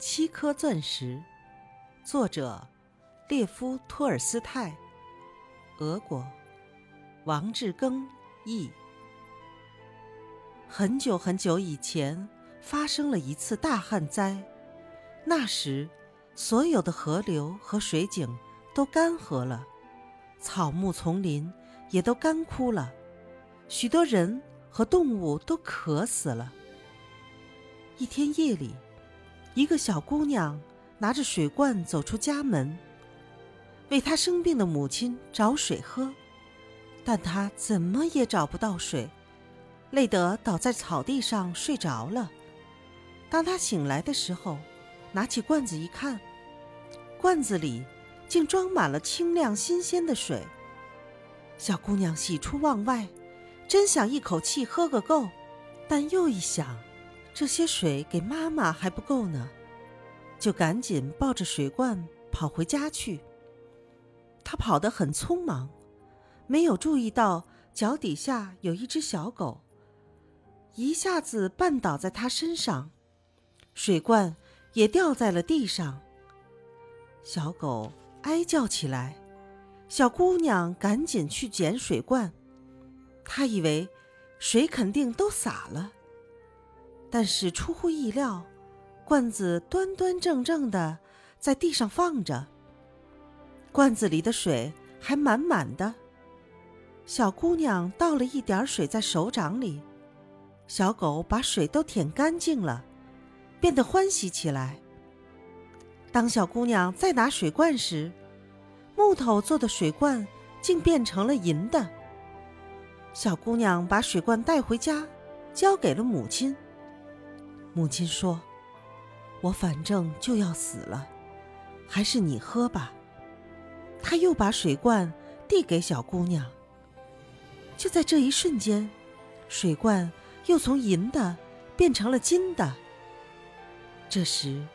七颗钻石，作者列夫·托尔斯泰，俄国，王志庚译。很久很久以前，发生了一次大旱灾，那时，所有的河流和水井都干涸了，草木丛林也都干枯了，许多人和动物都渴死了。一天夜里。一个小姑娘拿着水罐走出家门，为她生病的母亲找水喝，但她怎么也找不到水，累得倒在草地上睡着了。当她醒来的时候，拿起罐子一看，罐子里竟装满了清亮新鲜的水。小姑娘喜出望外，真想一口气喝个够，但又一想。这些水给妈妈还不够呢，就赶紧抱着水罐跑回家去。他跑得很匆忙，没有注意到脚底下有一只小狗，一下子绊倒在他身上，水罐也掉在了地上。小狗哀叫起来，小姑娘赶紧去捡水罐，她以为水肯定都洒了。但是出乎意料，罐子端端正正的在地上放着，罐子里的水还满满的。小姑娘倒了一点水在手掌里，小狗把水都舔干净了，变得欢喜起来。当小姑娘再拿水罐时，木头做的水罐竟变成了银的。小姑娘把水罐带回家，交给了母亲。母亲说：“我反正就要死了，还是你喝吧。”他又把水罐递给小姑娘。就在这一瞬间，水罐又从银的变成了金的。这时，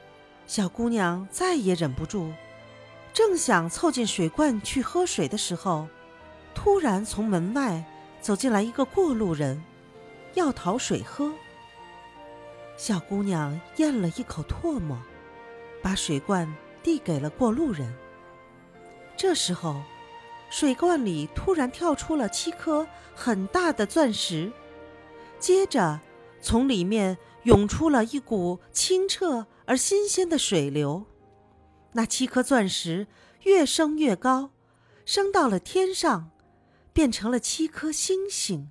小姑娘再也忍不住，正想凑近水罐去喝水的时候，突然从门外走进来一个过路人，要讨水喝。小姑娘咽了一口唾沫，把水罐递给了过路人。这时候，水罐里突然跳出了七颗很大的钻石，接着从里面涌出了一股清澈而新鲜的水流。那七颗钻石越升越高，升到了天上，变成了七颗星星。